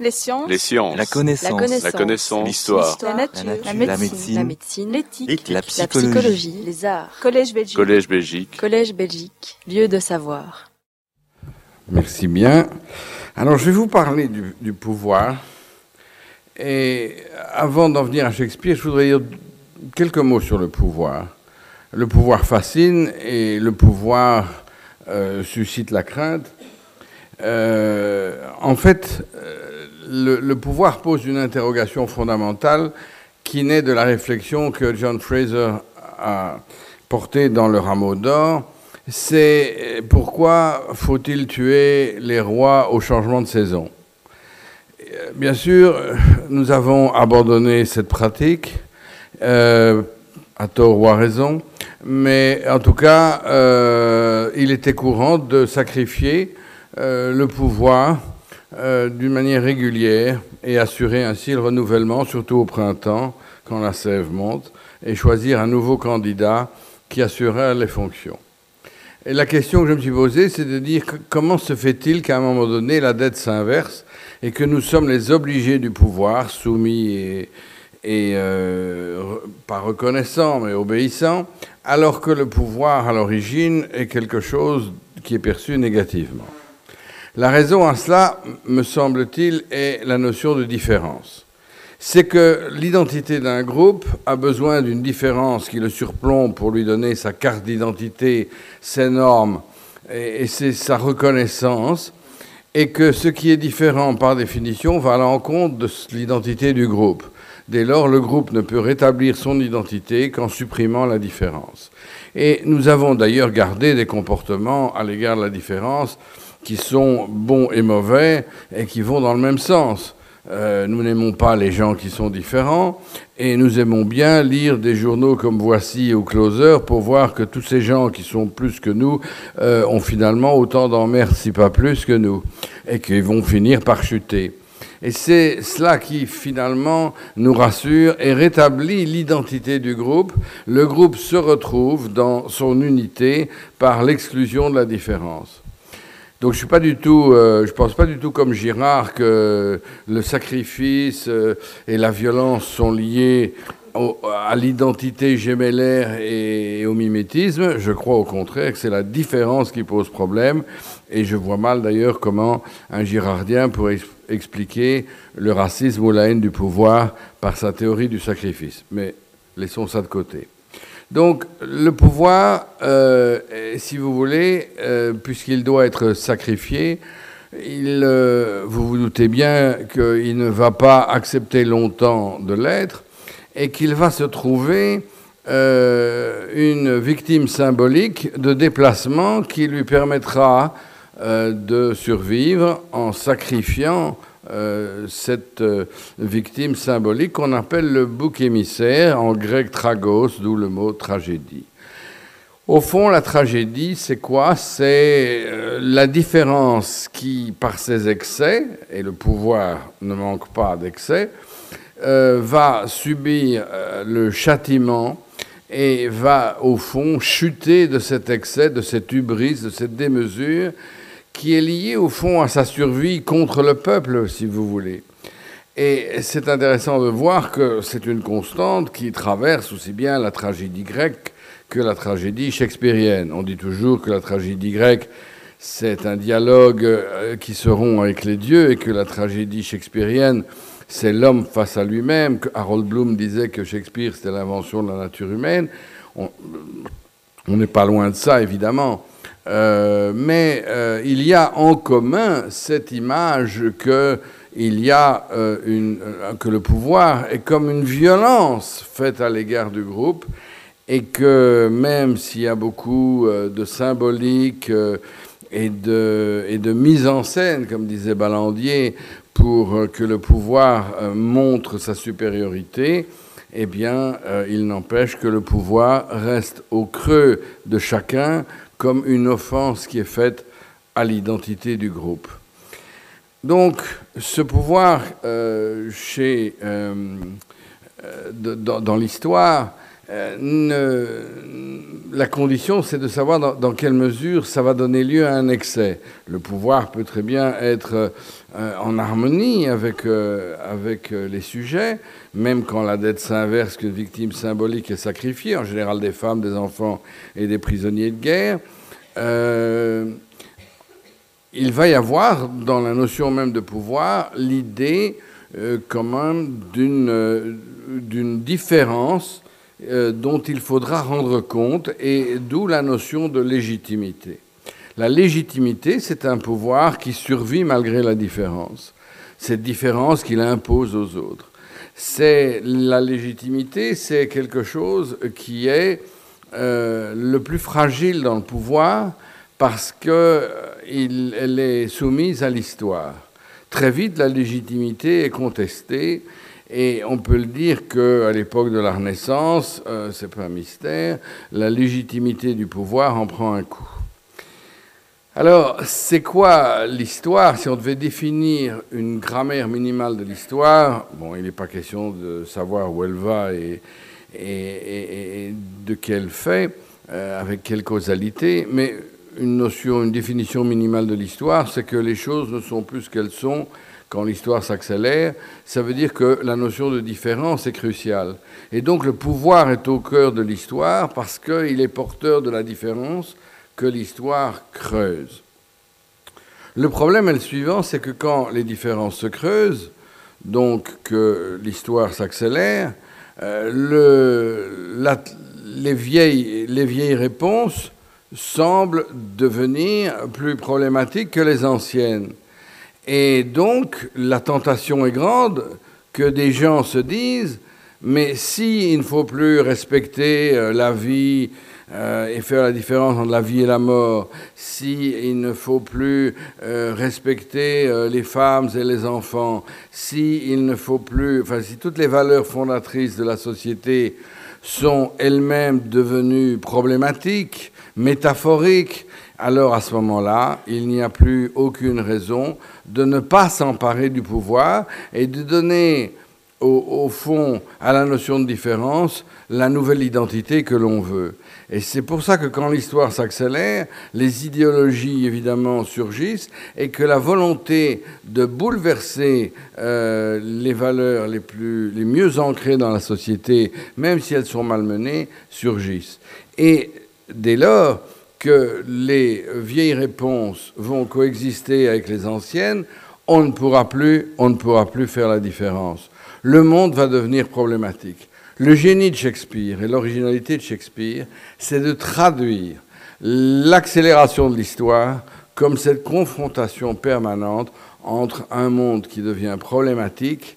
Les sciences. Les sciences. La connaissance. La connaissance. La connaissance. L'histoire. La nature. La La nature. médecine. La médecine. L'éthique. La La psychologie. psychologie. Les arts. Collège Belgique. Collège Belgique. Collège Belgique. Lieu de savoir. Merci bien. Alors, je vais vous parler du, du pouvoir. Et avant d'en venir à Shakespeare, je voudrais dire quelques mots sur le pouvoir. Le pouvoir fascine et le pouvoir euh, suscite la crainte. Euh, en fait, euh, le, pouvoir pose une interrogation fondamentale qui naît de la réflexion que John Fraser a portée dans Le Rameau d'Or. C'est pourquoi faut-il tuer les rois au changement de saison? Bien sûr, nous avons abandonné cette pratique, euh, à tort ou à raison, mais en tout cas, euh, il était courant de sacrifier euh, le pouvoir euh, d'une manière régulière et assurer ainsi le renouvellement, surtout au printemps, quand la sève monte, et choisir un nouveau candidat qui assurerait les fonctions. Et la question que je me suis posée, c'est de dire comment se fait-il qu'à un moment donné, la dette s'inverse et que nous sommes les obligés du pouvoir, soumis et, euh, pas reconnaissants, mais obéissants, alors que le pouvoir, à l'origine, est quelque chose qui est perçu négativement. La raison à cela, me semble-t-il, est la notion de différence. C'est que l'identité d'un groupe a besoin d'une différence qui le surplombe pour lui donner sa carte d'identité, ses normes et, et sa reconnaissance, et que ce qui est différent par définition va à l'encontre de l'identité du groupe. Dès lors, le groupe ne peut rétablir son identité qu'en supprimant la différence. Et nous avons d'ailleurs gardé des comportements à l'égard de la différence qui sont bons et mauvais et qui vont dans le même sens. Euh, nous n'aimons pas les gens qui sont différents et nous aimons bien lire des journaux comme Voici ou Closer pour voir que tous ces gens qui sont plus que nous euh, ont finalement autant d'emmerdes, si pas plus que nous, et qu'ils vont finir par chuter. Et c'est cela qui finalement nous rassure et rétablit l'identité du groupe. Le groupe se retrouve dans son unité par l'exclusion de la différence. Donc je suis pas du tout, euh, je pense pas du tout comme Girard que le sacrifice euh, et la violence sont liés à l'identité gémellaire et, au mimétisme. Je crois au contraire que c'est la différence qui pose problème. Et je vois mal d'ailleurs comment un girardien pourrait expliquer le racisme ou la haine du pouvoir par sa théorie du sacrifice. Mais laissons ça de côté. Donc le pouvoir, euh, si vous voulez, euh, puisqu'il doit être sacrifié, il, euh, vous vous doutez bien qu'il ne va pas accepter longtemps de l'être et qu'il va se trouver une victime symbolique de déplacement qui lui permettra de survivre en sacrifiant euh, cette euh, victime symbolique qu'on appelle le bouc émissaire, en grec tragos, d'où le mot tragédie. Au fond, la tragédie, c'est quoi? C'est euh, la différence qui, par ses excès, et le pouvoir ne manque pas d'excès, euh, va subir euh, le châtiment et va, au fond, chuter de cet excès, de cette hubris, de cette démesure, qui est liée, au fond, à sa survie contre le peuple, si vous voulez. Et c'est intéressant de voir que c'est une constante qui traverse aussi bien la tragédie grecque que la tragédie shakespearienne. On dit toujours que la tragédie grecque, c'est un dialogue euh, qui se rompt avec les dieux et que la tragédie shakespearienne, c'est l'homme face à lui-même. Harold Bloom disait que Shakespeare, c'était l'invention de la nature humaine. On n'est pas loin de ça, évidemment. Euh, mais euh, il y a en commun cette image que il y a euh, que le pouvoir est comme une violence faite à l'égard du groupe et que même s'il y a beaucoup de symbolique et, de, mise en scène, comme disait Ballandier, pour que le pouvoir montre sa supériorité, eh bien, il n'empêche que le pouvoir reste au creux de chacun comme une offense qui est faite à l'identité du groupe. Donc, ce pouvoir, euh, chez, euh, euh, dans, l'histoire, euh, la condition, c'est de savoir dans, quelle mesure ça va donner lieu à un excès. Le pouvoir peut très bien être euh, en harmonie avec, euh, avec euh, les sujets, même quand la dette s'inverse, qu'une victime symbolique est sacrifiée, en général des femmes, des enfants et des prisonniers de guerre. il va y avoir dans la notion même de pouvoir l'idée quand même d'une différence dont il faudra rendre compte et d'où la notion de légitimité. La légitimité, c'est un pouvoir qui survit malgré la différence. Cette différence qu'il impose aux autres. C'est la légitimité, c'est quelque chose qui est euh, le plus fragile dans le pouvoir parce qu'elle euh, est soumise à l'histoire. Très vite, la légitimité est contestée et on peut le dire qu'à l'époque de la Renaissance, euh, c'est pas un mystère, la légitimité du pouvoir en prend un coup. Alors, c'est quoi l'histoire? Si on devait définir une grammaire minimale de l'histoire, bon, il n'est pas question de savoir où elle va et, de quel fait, euh, avec quelle causalité, mais une notion, une définition minimale de l'histoire, c'est que les choses ne sont plus ce qu'elles sont quand l'histoire s'accélère. Ça veut dire que la notion de différence est cruciale. Et donc le pouvoir est au cœur de l'histoire parce qu'il est porteur de la différence que l'histoire creuse. Le problème est le suivant, c'est que quand les différences se creusent, donc que l'histoire s'accélère, euh, les, vieilles, les vieilles réponses semblent devenir plus problématiques que les anciennes. Et donc, la tentation est grande que des gens se disent, mais s'il ne faut plus respecter euh, la vie euh, et faire la différence entre la vie et la mort, si ne faut plus euh, respecter les femmes et les enfants, si ne faut plus, enfin, si toutes les valeurs fondatrices de la société sont elles-mêmes devenues problématiques, métaphoriques, alors à ce moment-là, il n'y a plus aucune raison de ne pas s'emparer du pouvoir et de donner au, fond à la notion de différence la nouvelle identité que l'on veut. Et c'est pour ça que quand l'histoire s'accélère, les idéologies évidemment surgissent et que la volonté de bouleverser euh, les valeurs les, plus, les mieux ancrées dans la société, même si elles sont malmenées, surgissent. Et dès lors que les vieilles réponses vont coexister avec les anciennes, on ne pourra plus, on ne pourra plus faire la différence. Le monde va devenir problématique. Le génie de Shakespeare et l'originalité de Shakespeare, c'est de traduire l'accélération de l'histoire comme cette confrontation permanente entre un monde qui devient problématique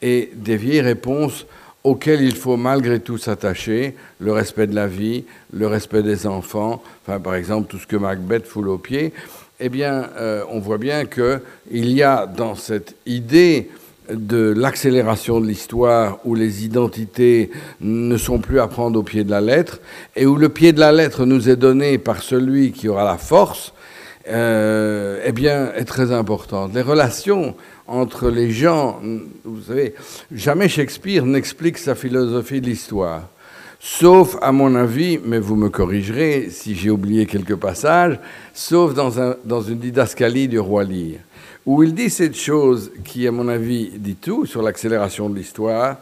et des vieilles réponses auxquelles il faut malgré tout s'attacher, le respect de la vie, le respect des enfants, enfin, par exemple tout ce que Macbeth foule aux pieds, eh bien, euh, on voit bien qu'il y a dans cette idée de l'accélération de l'histoire où les identités ne sont plus à prendre au pied de la lettre et où le pied de la lettre nous est donné par celui qui aura la force, euh, eh bien, est très importante. Les relations entre les gens, vous savez, jamais Shakespeare n'explique sa philosophie de l'histoire. Sauf, à mon avis, mais vous me corrigerez si j'ai oublié quelques passages, sauf dans, un, dans une didascalie du roi Lear où il dit cette chose qui, à mon avis, dit tout sur l'accélération de l'histoire,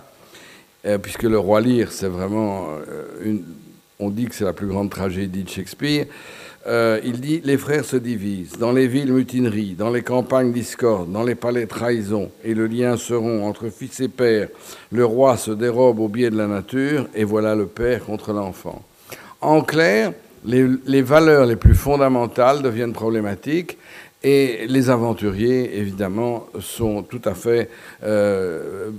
euh, puisque le roi Lear, c'est vraiment euh, on dit que c'est la plus grande tragédie de Shakespeare. Euh, il dit les frères se divisent, dans les villes mutineries, dans les campagnes discorde, dans les palais trahison, et le lien seront entre fils et père. Le roi se dérobe au biais de la nature, et voilà le père contre l'enfant. En clair, les valeurs les plus fondamentales deviennent problématiques, et les aventuriers, évidemment, sont tout à fait euh,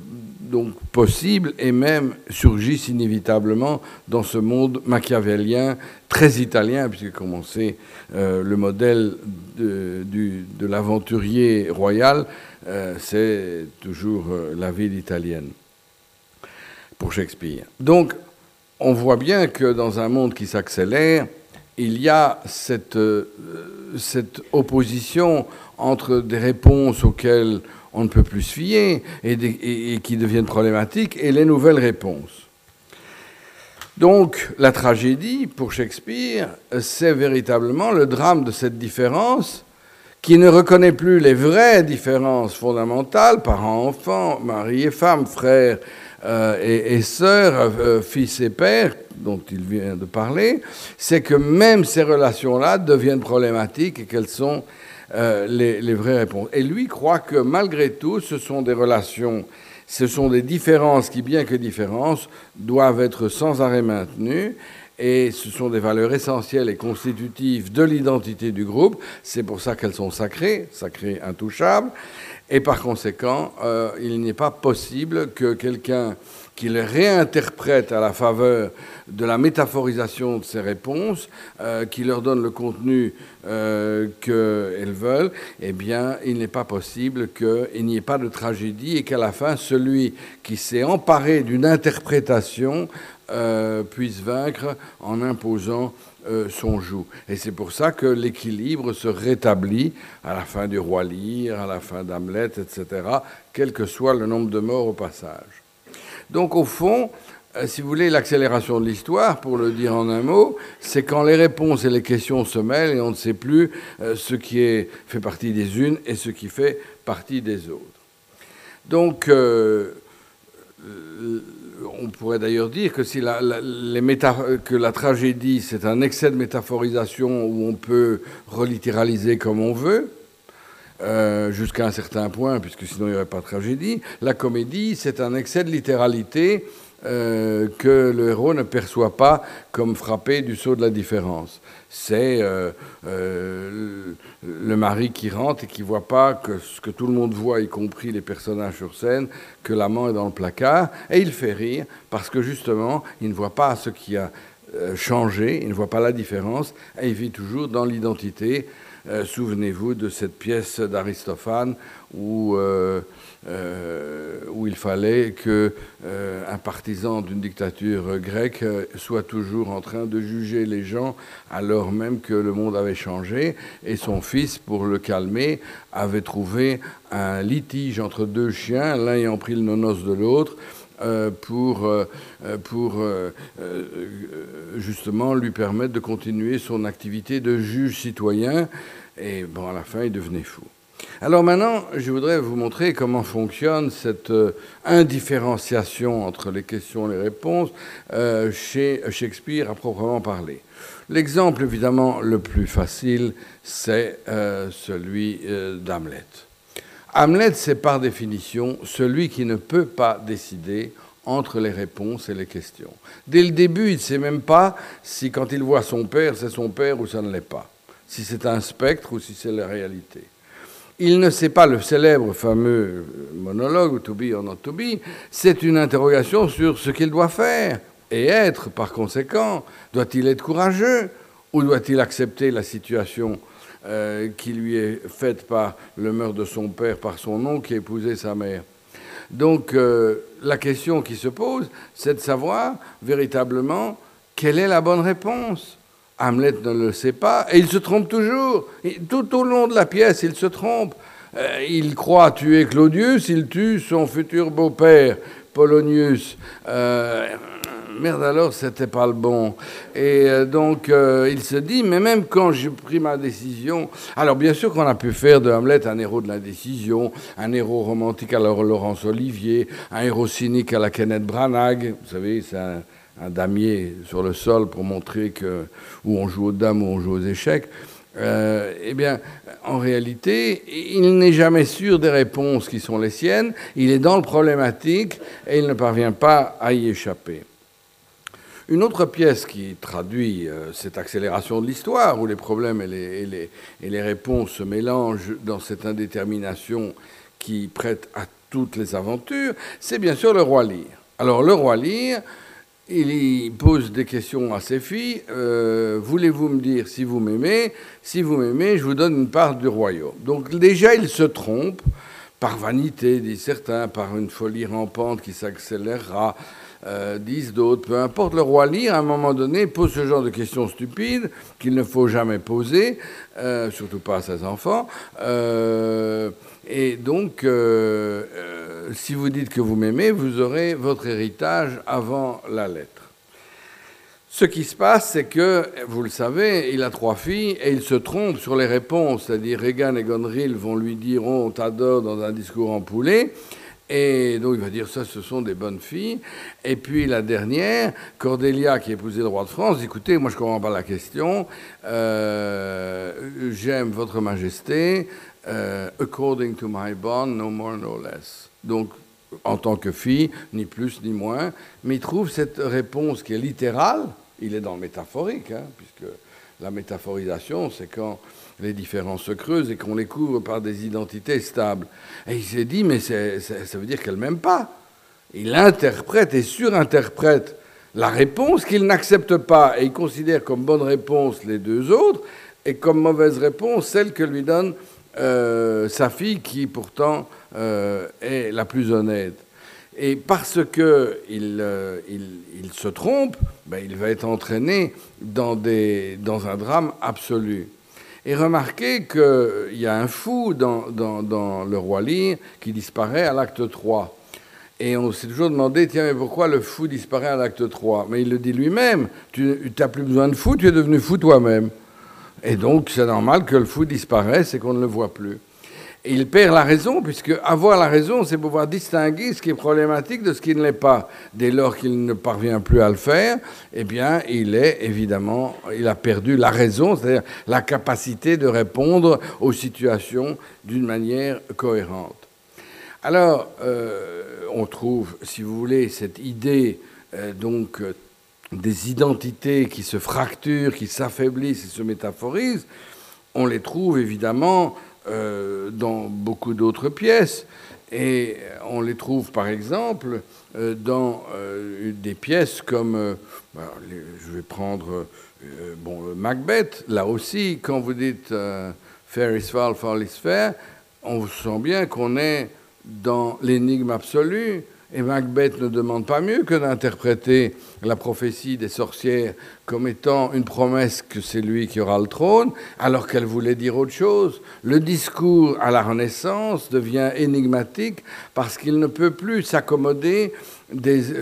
donc possibles et même surgissent inévitablement dans ce monde machiavélien très italien, puisque comme on sait, euh, le modèle de, l'aventurier royal, euh, c'est toujours la ville italienne pour Shakespeare. Donc, on voit bien que dans un monde qui s'accélère, il y a cette, euh, cette, opposition entre des réponses auxquelles on ne peut plus se fier et, qui deviennent problématiques et les nouvelles réponses. Donc la tragédie pour Shakespeare, c'est véritablement le drame de cette différence qui ne reconnaît plus les vraies différences fondamentales, parents-enfants, mari et femme, frères euh, et, sœurs, euh, fils et pères, dont il vient de parler, c'est que même ces relations-là deviennent problématiques et qu'elles sont euh, les, les, vraies réponses. Et lui croit que malgré tout, ce sont des relations, ce sont des différences qui, bien que différences, doivent être sans arrêt maintenues et ce sont des valeurs essentielles et constitutives de l'identité du groupe. C'est pour ça qu'elles sont sacrées, sacrées, intouchables. Et par conséquent, euh, il n'est pas possible que quelqu'un qui les réinterprète à la faveur de la métaphorisation de ces réponses, euh, qui leur donne le contenu euh, qu'elles veulent, eh bien, il n'est pas possible qu'il n'y ait pas de tragédie et qu'à la fin, celui qui s'est emparé d'une interprétation puisse vaincre en imposant euh, son joug. Et c'est pour ça que l'équilibre se rétablit à la fin du roi Lear, à la fin d'Hamlet, etc., quel que soit le nombre de morts au passage. Donc au fond, euh, si vous voulez, l'accélération de l'histoire, pour le dire en un mot, c'est quand les réponses et les questions se mêlent et on ne sait plus ce qui fait partie des unes et ce qui fait partie des autres. Donc, on pourrait d'ailleurs dire que, si la, tragédie, c'est un excès de métaphorisation où on peut relittéraliser comme on veut, euh, jusqu'à un certain point, puisque sinon il n'y aurait pas de tragédie, la comédie, c'est un excès de littéralité euh, que le héros ne perçoit pas comme frappé du saut de la différence. C'est euh, euh, le mari qui rentre et qui voit pas que ce que tout le monde voit, y compris les personnages sur scène, que l'amant est dans le placard, et il fait rire parce que justement, il ne voit pas ce qui a changé, il ne voit pas la différence, et il vit toujours dans l'identité. Souvenez-vous de cette pièce d'Aristophane où où il fallait que euh, partisan d'une dictature grecque euh, soit toujours en train de juger les gens alors même que le monde avait changé et son fils pour le calmer avait trouvé un litige entre deux chiens l'un ayant pris le nonos de l'autre pour, pour justement lui permettre de continuer son activité de juge citoyen. Et bon, à la fin, il devenait fou. Alors maintenant, je voudrais vous montrer comment fonctionne cette euh, indifférenciation entre les questions et les réponses euh, chez Shakespeare à proprement parler. L'exemple évidemment le plus facile, c'est euh, celui d'Hamlet. Hamlet, c'est par définition celui qui ne peut pas décider entre les réponses et les questions. Dès le début, il ne sait même pas si quand il voit son père, c'est son père ou ça ne l'est pas, si c'est un spectre ou si c'est la réalité. Il ne sait pas le célèbre fameux monologue, to be or not to be, c'est une interrogation sur ce qu'il doit faire et être par conséquent. Doit-il être courageux ou doit-il accepter la situation euh, qui lui est faite par le meurtre de son père, par son oncle qui a épousé sa mère? Donc euh, la question qui se pose, c'est de savoir véritablement quelle est la bonne réponse. Hamlet ne le sait pas, et il se trompe toujours. tout au long de la pièce, il se trompe. Euh, il croit tuer Claudius, il tue son futur beau-père, Polonius. Euh, merde alors, c'était pas le bon. Et euh, donc, il se dit, mais même quand j'ai pris ma décision, alors bien sûr qu'on a pu faire de Hamlet un héros de la décision, un héros romantique à la Laurence Olivier, un héros cynique à la Kenneth Branagh, vous savez, c'est un damier sur le sol pour montrer que où on joue aux dames ou on joue aux échecs. Euh, eh bien, en réalité, il n'est jamais sûr des réponses qui sont les siennes. Il est dans le problématique et il ne parvient pas à y échapper. Une autre pièce qui traduit euh, cette accélération de l'histoire, où les problèmes et les, et les, réponses se mélangent dans cette indétermination qui prête à toutes les aventures, c'est bien sûr le roi Lear. Alors le roi Lear, il pose des questions à ses filles. Euh, voulez-vous me dire si vous m'aimez? Si vous m'aimez, je vous donne une part du royaume. Donc déjà, il se trompe par vanité, disent certains, par une folie rampante qui s'accélérera, euh, disent d'autres. Peu importe, le roi Lear, à un moment donné, pose ce genre de questions stupides qu'il ne faut jamais poser, euh, surtout pas à ses enfants. et donc si vous dites que vous m'aimez, vous aurez votre héritage avant la lettre. Ce qui se passe, c'est que, vous le savez, il a trois filles et il se trompe sur les réponses. C'est-à-dire, Reagan et Gonril vont lui dire On t'adore dans un discours en poulet. Et donc il va dire ça, ce sont des bonnes filles. Et puis la dernière, Cordélia, qui épousait le roi de France, écoutez, moi je ne comprends pas la question. Euh, j'aime votre majesté, euh, according to my bond, no more, no less. Donc en tant que fille, ni plus ni moins. Mais il trouve cette réponse qui est littérale, il est dans le métaphorique, hein, puisque la métaphorisation, c'est quand les différences se creusent et qu'on les couvre par des identités stables. Et il s'est dit, mais ça veut dire qu'elle m'aime pas. Il interprète et surinterprète la réponse qu'il n'accepte pas et il considère comme bonne réponse les deux autres et comme mauvaise réponse celle que lui donne euh, sa fille qui pourtant euh, est la plus honnête. Et parce qu'il euh, il, se trompe, ben, il va être entraîné dans un drame absolu. Et remarquez qu'il y a un fou dans, le roi Lear qui disparaît à l'acte 3. Et on s'est toujours demandé, tiens, mais pourquoi le fou disparaît à l'acte 3 Mais il le dit lui-même, tu n'as plus besoin de fou, tu es devenu fou toi-même. Et donc c'est normal que le fou disparaisse et qu'on ne le voit plus il perd la raison, puisque avoir la raison, c'est pouvoir distinguer ce qui est problématique de ce qui ne l'est pas. Dès lors qu'il ne parvient plus à le faire, eh bien, il est évidemment, a perdu la raison, c'est-à-dire la capacité de répondre aux situations d'une manière cohérente. Alors, euh, on trouve, si vous voulez, cette idée euh, donc des identités qui se fracturent, qui s'affaiblissent et se métaphorisent, on les trouve évidemment euh, dans beaucoup d'autres pièces. Et on les trouve par exemple euh, dans euh, des pièces comme, bah, je vais prendre bon, Macbeth, là aussi, quand vous dites Fair is foul, foul is fair, on sent bien qu'on est dans l'énigme absolue et Macbeth ne demande pas mieux que d'interpréter la prophétie des sorcières comme étant une promesse que c'est lui qui aura le trône, alors qu'elle voulait dire autre chose. Le discours à la Renaissance devient énigmatique parce qu'il ne peut plus s'accommoder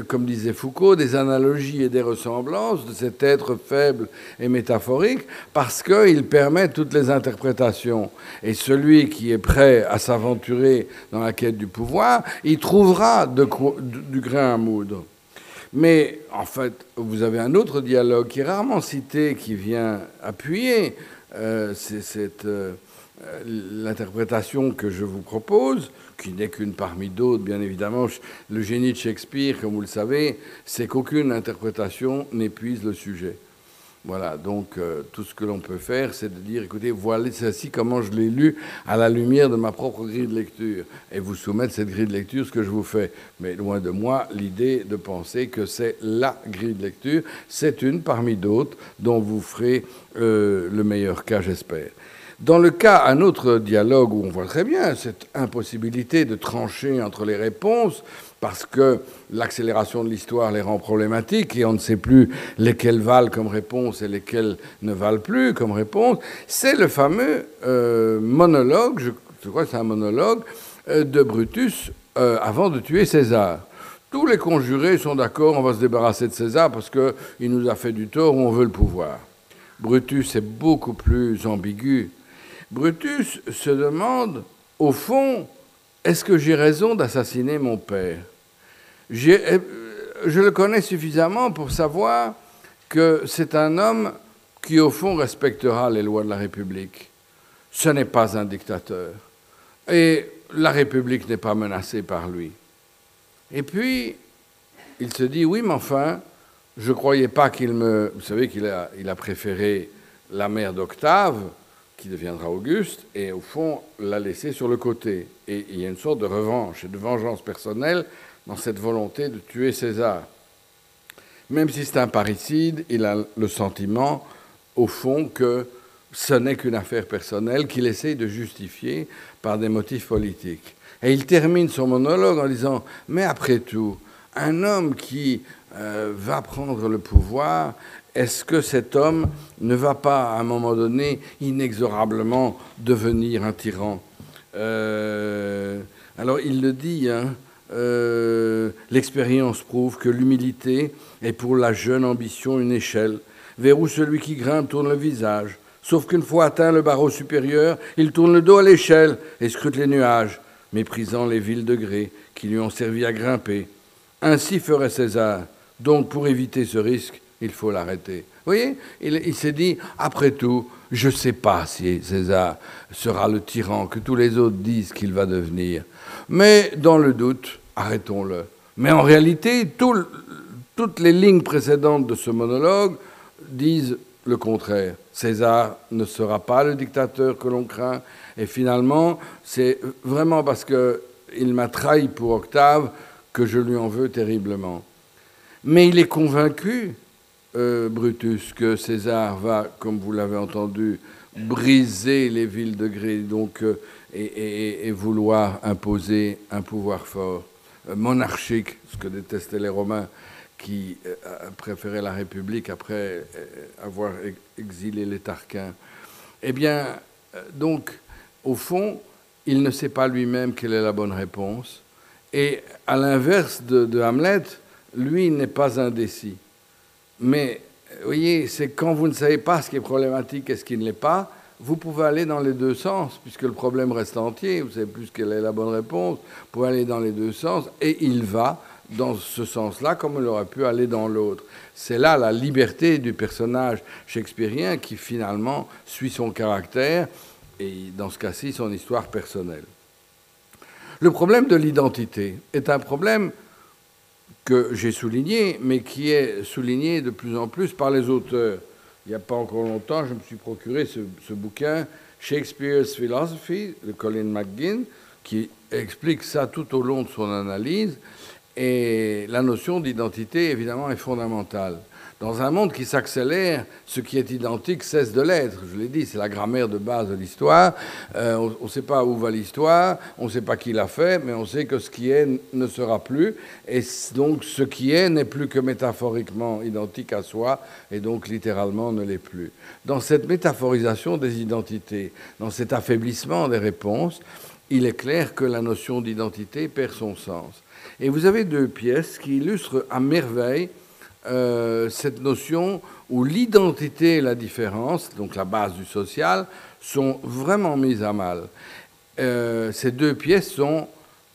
comme disait Foucault, des analogies et des ressemblances de cet être faible et métaphorique, parce qu'il permet toutes les interprétations. Et celui qui est prêt à s'aventurer dans la quête du pouvoir, il trouvera du grain à moudre. Mais en fait, vous avez un autre dialogue qui est rarement cité, qui vient appuyer euh, cette, euh, l'interprétation que je vous propose, qui n'est qu'une parmi d'autres, bien évidemment. Le génie de Shakespeare, comme vous le savez, c'est qu'aucune interprétation n'épuise le sujet. Voilà, donc euh, tout ce que l'on peut faire, c'est de dire, écoutez, voilà ceci comment je l'ai lu à la lumière de ma propre grille de lecture, et vous soumettre cette grille de lecture, ce que je vous fais. Mais loin de moi l'idée de penser que c'est la grille de lecture, c'est une parmi d'autres dont vous ferez euh, le meilleur cas, j'espère. Dans le cas, un autre dialogue où on voit très bien cette impossibilité de trancher entre les réponses, parce que l'accélération de l'histoire les rend problématiques et on ne sait plus lesquelles valent comme réponse et lesquelles ne valent plus comme réponse, c'est le fameux euh, monologue, je, crois que c'est un monologue, euh, de Brutus euh, avant de tuer César. Tous les conjurés sont d'accord, on va se débarrasser de César parce qu'il nous a fait du tort ou on veut le pouvoir. Brutus est beaucoup plus ambigu Brutus se demande, au fond, est-ce que j'ai raison d'assassiner mon père? Euh, Je le connais suffisamment pour savoir que c'est un homme qui, au fond, respectera les lois de la République. Ce n'est pas un dictateur. Et la République n'est pas menacée par lui. Et puis, il se dit, oui, mais enfin, je ne croyais pas qu'il me... Vous savez qu'il a, il a préféré la mère d'Octave, qui deviendra Auguste, et au fond l'a laissé sur le côté. Et il y a une sorte de revanche et de vengeance personnelle dans cette volonté de tuer César. Même si c'est un parricide, il a le sentiment, au fond, que ce n'est qu'une affaire personnelle qu'il essaye de justifier par des motifs politiques. Et il termine son monologue en disant, mais après tout, un homme qui euh, va prendre le pouvoir est-ce que cet homme ne va pas, à un moment donné, inexorablement devenir un tyran? Euh, Alors il le dit, hein, l'expérience prouve que l'humilité est pour la jeune ambition une échelle vers où celui qui grimpe tourne le visage. Sauf qu'une fois atteint le barreau supérieur, il tourne le dos à l'échelle et scrute les nuages, méprisant les villes degrés qui lui ont servi à grimper. Ainsi ferait César. Donc pour éviter ce risque, il faut l'arrêter. Vous voyez, il, s'est dit, après tout, je ne sais pas si César sera le tyran que tous les autres disent qu'il va devenir. Mais dans le doute, arrêtons-le. Mais en réalité, toutes les lignes précédentes de ce monologue disent le contraire. César ne sera pas le dictateur que l'on craint. Et finalement, c'est vraiment parce qu'il m'a trahi pour Octave que je lui en veux terriblement. Mais il est convaincu, euh, Brutus, que César va, comme vous l'avez entendu, briser les villes de donc, euh, et, vouloir imposer un pouvoir fort, euh, monarchique, ce que détestaient les Romains, qui préféraient la République après avoir exilé les Tarquins. Eh bien, donc, au fond, il ne sait pas lui-même quelle est la bonne réponse. Et à l'inverse de, Hamlet, lui n'est pas indécis. Mais, vous voyez, c'est quand vous ne savez pas ce qui est problématique et ce qui ne l'est pas, vous pouvez aller dans les deux sens, puisque le problème reste entier, vous savez plus quelle est la bonne réponse, vous pouvez aller dans les deux sens, et il va dans ce sens-là comme il aurait pu aller dans l'autre. C'est là la liberté du personnage shakespearien qui finalement suit son caractère et dans ce cas-ci son histoire personnelle. Le problème de l'identité est un problème que j'ai souligné, mais qui est souligné de plus en plus par les auteurs. Il n'y a pas encore longtemps, je me suis procuré ce, bouquin, Shakespeare's Philosophy, de Colin McGinn, qui explique ça tout au long de son analyse. Et la notion d'identité, évidemment, est fondamentale. Dans un monde qui s'accélère, ce qui est identique cesse de l'être. Je l'ai dit, c'est la grammaire de base de l'histoire. Euh, on ne sait pas où va l'histoire, on ne sait pas qui l'a fait, mais on sait que ce qui est ne sera plus. Et donc ce qui est n'est plus que métaphoriquement identique à soi, et donc littéralement ne l'est plus. Dans cette métaphorisation des identités, dans cet affaiblissement des réponses, il est clair que la notion d'identité perd son sens. Et vous avez deux pièces qui illustrent à merveille euh, cette notion où l'identité et la différence, donc la base du social, sont vraiment mises à mal. Euh, ces deux pièces sont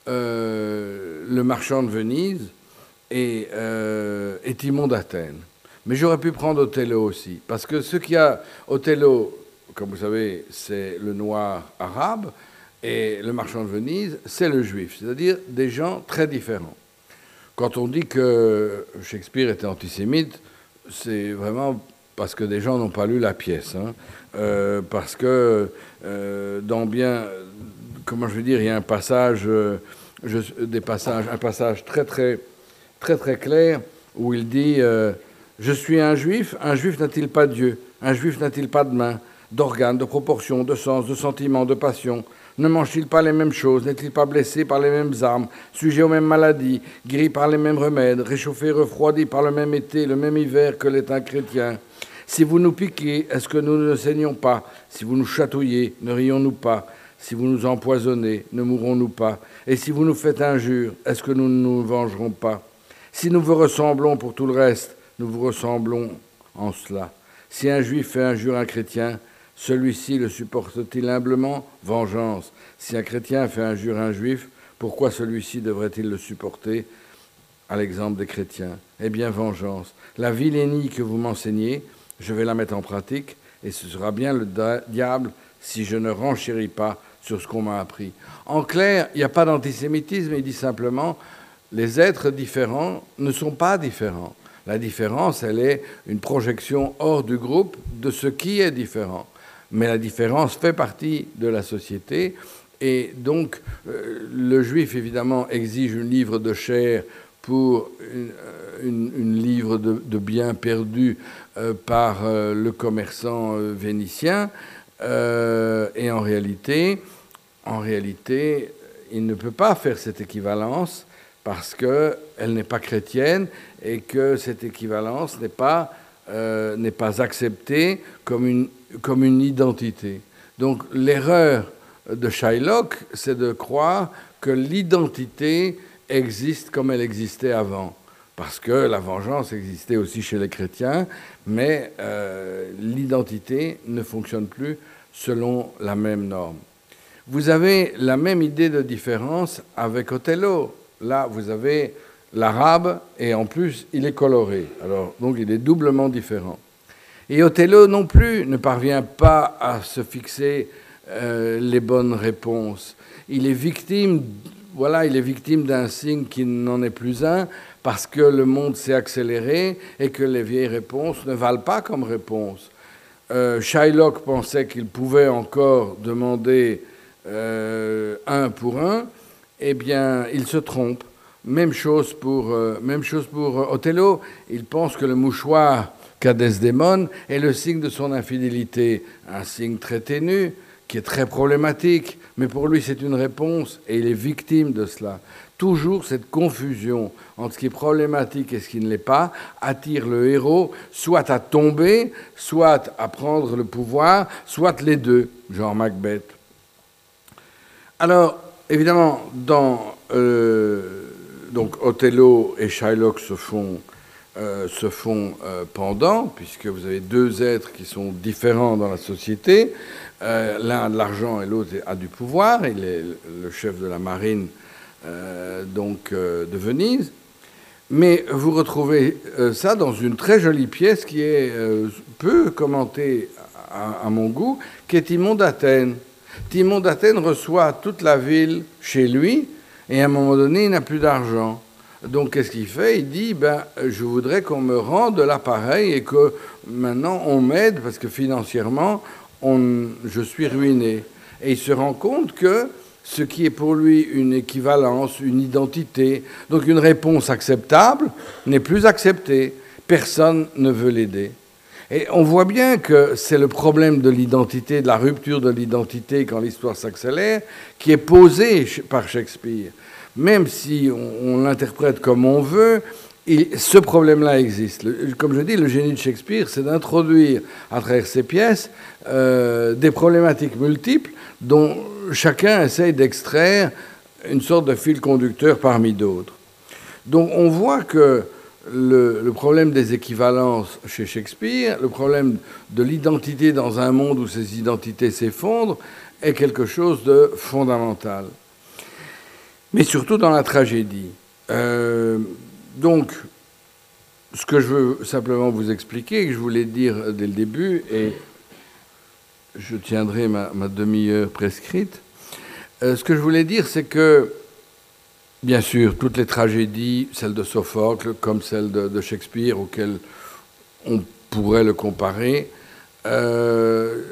euh, Le marchand de Venise et, et Timon d'Athènes. Mais j'aurais pu prendre Othello aussi, parce que ce qu'il y a, Othello, comme vous savez, c'est le noir arabe, et le marchand de Venise, c'est le juif, c'est-à-dire des gens très différents. Quand on dit que Shakespeare était antisémite, c'est vraiment parce que des gens n'ont pas lu la pièce. Hein. Euh, parce que euh, dans bien, comment je veux dire, il y a un passage, euh, des passages, un passage très très très très clair où il dit Je suis un juif, un juif n'a-t-il pas Dieu? Un juif n'a-t-il pas de main, d'organes, de proportions, de sens, de sentiments, de passions? Ne mange-t-il pas les mêmes choses? N'est-il pas blessé par les mêmes armes? Sujet aux mêmes maladies Guéri par les mêmes remèdes Réchauffé, refroidi par le même été, le même hiver que l'est un chrétien. Si vous nous piquez, est-ce que nous ne saignons pas? Si vous nous chatouillez, ne rions-nous pas? Si vous nous empoisonnez, ne mourrons-nous pas? Et si vous nous faites injure, est-ce que nous ne nous vengerons pas? Si nous vous ressemblons pour tout le reste, nous vous ressemblons en cela. Si un juif fait injure à un chrétien, celui-ci le supporte-t-il humblement? Vengeance. Si un chrétien fait injure à un juif, pourquoi celui-ci devrait-il le supporter? À l'exemple des chrétiens. Eh bien, vengeance. La vilainie que vous m'enseignez, je vais la mettre en pratique, et ce sera bien le diable si je ne renchéris pas sur ce qu'on m'a appris. En clair, il n'y a pas d'antisémitisme, il dit simplement, les êtres différents ne sont pas différents. La différence, elle est une projection hors du groupe de ce qui est différent mais la différence fait partie de la société. Et donc, euh, le juif, évidemment, exige une livre de chair pour une, livre de, biens perdus euh, par euh, le commerçant vénitien. et en réalité, en réalité, il ne peut pas faire cette équivalence parce qu'elle n'est pas chrétienne et que cette équivalence n'est pas, pas acceptée comme une comme une identité. Donc l'erreur de Shylock, c'est de croire que l'identité existe comme elle existait avant. Parce que la vengeance existait aussi chez les chrétiens, mais euh, l'identité ne fonctionne plus selon la même norme. Vous avez la même idée de différence avec Othello. Là, vous avez l'arabe et en plus, il est coloré. Alors, donc, il est doublement différent. Et Othello non plus ne parvient pas à se fixer euh, les bonnes réponses. Il est victime, voilà, il est victime d'un signe qui n'en est plus un parce que le monde s'est accéléré et que les vieilles réponses ne valent pas comme réponse. Euh, Shylock pensait qu'il pouvait encore demander euh, un pour un, eh bien, il se trompe. Même chose pour, même chose pour Othello. Il pense que le mouchoir qu'a Desdémone est le signe de son infidélité, un signe très ténu, qui est très problématique, mais pour lui c'est une réponse et il est victime de cela. Toujours cette confusion entre ce qui est problématique et ce qui ne l'est pas attire le héros soit à tomber, soit à prendre le pouvoir, soit les deux, genre Macbeth. Alors, évidemment, dans euh, Othello et Shylock se font, euh, se font euh, pendant, puisque vous avez deux êtres qui sont différents dans la société. L'un a de l'argent et l'autre a du pouvoir. Il est le chef de la marine donc de Venise. Mais vous retrouvez ça dans une très jolie pièce qui est peu commentée à, à mon goût, qui est Timon d'Athènes. Timon d'Athènes reçoit toute la ville chez lui, et à un moment donné, il n'a plus d'argent. Donc, qu'est-ce qu'il fait? Il dit ben, Je voudrais qu'on me rende l'appareil et que maintenant on m'aide parce que financièrement, on, je suis ruiné. Et il se rend compte que ce qui est pour lui une équivalence, une identité, donc une réponse acceptable, n'est plus acceptée. Personne ne veut l'aider. Et on voit bien que c'est le problème de l'identité, de la rupture de l'identité quand l'histoire s'accélère, qui est posé par Shakespeare. Même si on, l'interprète comme on veut, ce problème-là existe. comme je dis, le génie de Shakespeare, c'est d'introduire à travers ses pièces euh, des problématiques multiples dont chacun essaye d'extraire une sorte de fil conducteur parmi d'autres. Donc on voit que le, problème des équivalences chez Shakespeare, le problème de l'identité dans un monde où ces identités s'effondrent, est quelque chose de fondamental. Mais surtout dans la tragédie. Euh, donc, ce que je veux simplement vous expliquer, que je voulais dire dès le début, et je tiendrai ma, demi-heure prescrite, euh, ce que je voulais dire, c'est que Bien sûr, toutes les tragédies, celles de Sophocle comme celles de, Shakespeare, auxquelles on pourrait le comparer, euh,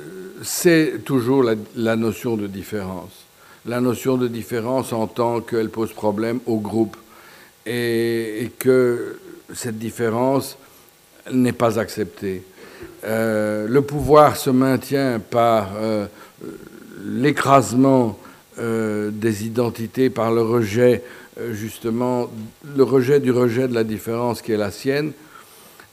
c'est toujours la, notion de différence. La notion de différence en tant qu'elle pose problème au groupe et, que cette différence n'est pas acceptée. Euh, le pouvoir se maintient par euh, l'écrasement euh, des identités par le rejet, justement, le rejet du rejet de la différence qui est la sienne.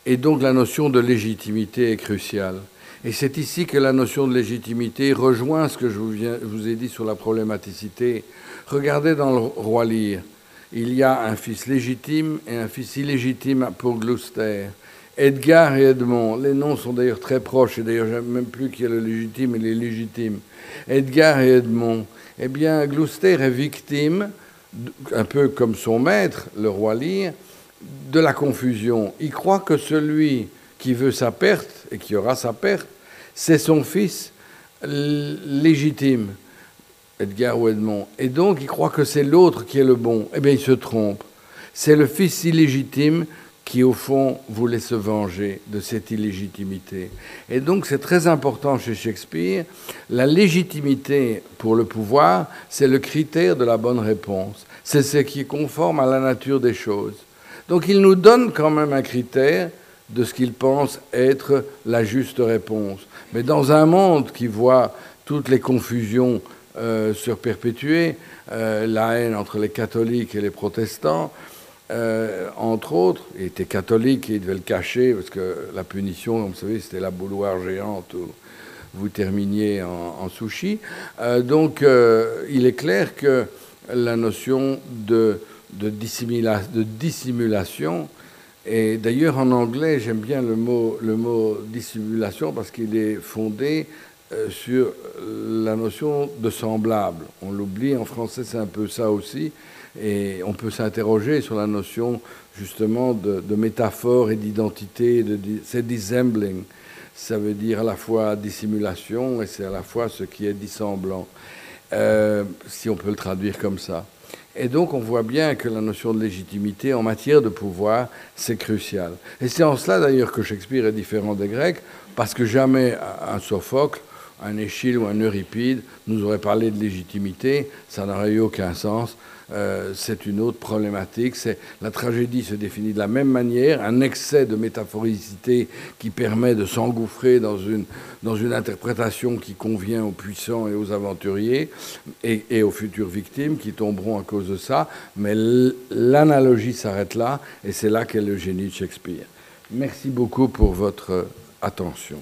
Et donc la notion de légitimité est cruciale. Et c'est ici que la notion de légitimité rejoint ce que je vous, ai dit sur la problématicité. Regardez dans le roi Lear, il y a un fils légitime et un fils illégitime pour Gloucester. Edgar et Edmond, les noms sont d'ailleurs très proches, et d'ailleurs même plus qu'il y a le légitime et légitimes. Edgar et Edmond, eh bien, Gloucester est victime, un peu comme son maître, le roi Lear, de la confusion. Il croit que celui qui veut sa perte et qui aura sa perte, c'est son fils légitime, Edgar ou Edmond. Et donc, il croit que c'est l'autre qui est le bon. Eh bien, il se trompe. C'est le fils illégitime qui, au fond, voulait se venger de cette illégitimité. Et donc, c'est très important chez Shakespeare. La légitimité pour le pouvoir, c'est le critère de la bonne réponse. C'est ce qui est conforme à la nature des choses. Donc, il nous donne quand même un critère de ce qu'il pense être la juste réponse. Mais dans un monde qui voit toutes les confusions euh, se perpétuer, euh, la haine entre les catholiques et les protestants, euh, entre autres, il était catholique et il devait le cacher parce que la punition, vous savez, c'était la bouloire géante où vous terminiez en, sushi. Euh, donc, il est clair que la notion de dissimulation. Et d'ailleurs, en anglais, j'aime bien le mot, le mot dissimulation parce qu'il est fondé euh, sur la notion de semblable. On l'oublie, en français, c'est un peu ça aussi. Et on peut s'interroger sur la notion justement de, métaphore et d'identité. de di- C'est dissembling. Ça veut dire à la fois dissimulation et c'est à la fois ce qui est dissemblant, euh, si on peut le traduire comme ça. Et donc on voit bien que la notion de légitimité en matière de pouvoir, c'est crucial. Et c'est en cela d'ailleurs que Shakespeare est différent des Grecs, parce que jamais un Sophocle, un Échille ou un Euripide nous aurait parlé de légitimité, ça n'aurait eu aucun sens. Euh, c'est une autre problématique. La tragédie se définit de la même manière, un excès de métaphoricité qui permet de s'engouffrer dans une dans une interprétation qui convient aux puissants et aux aventuriers et, et aux futures victimes qui tomberont à cause de ça. Mais l'analogie s'arrête là et c'est là qu'est le génie de Shakespeare. Merci beaucoup pour votre attention.